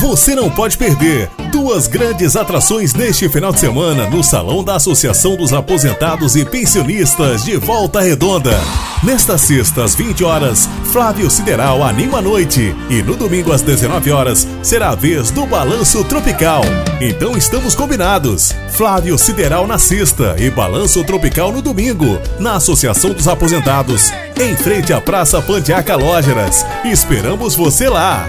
Você não pode perder duas grandes atrações neste final de semana no Salão da Associação dos Aposentados e Pensionistas de Volta Redonda. Nesta sexta, às 20 horas, Flávio Sideral anima a noite. E no domingo, às 19 horas, será a vez do Balanço Tropical. Então estamos combinados. Flávio Sideral na sexta e Balanço Tropical no domingo, na Associação dos Aposentados, em frente à Praça Pantiaca Lógeras. Esperamos você lá!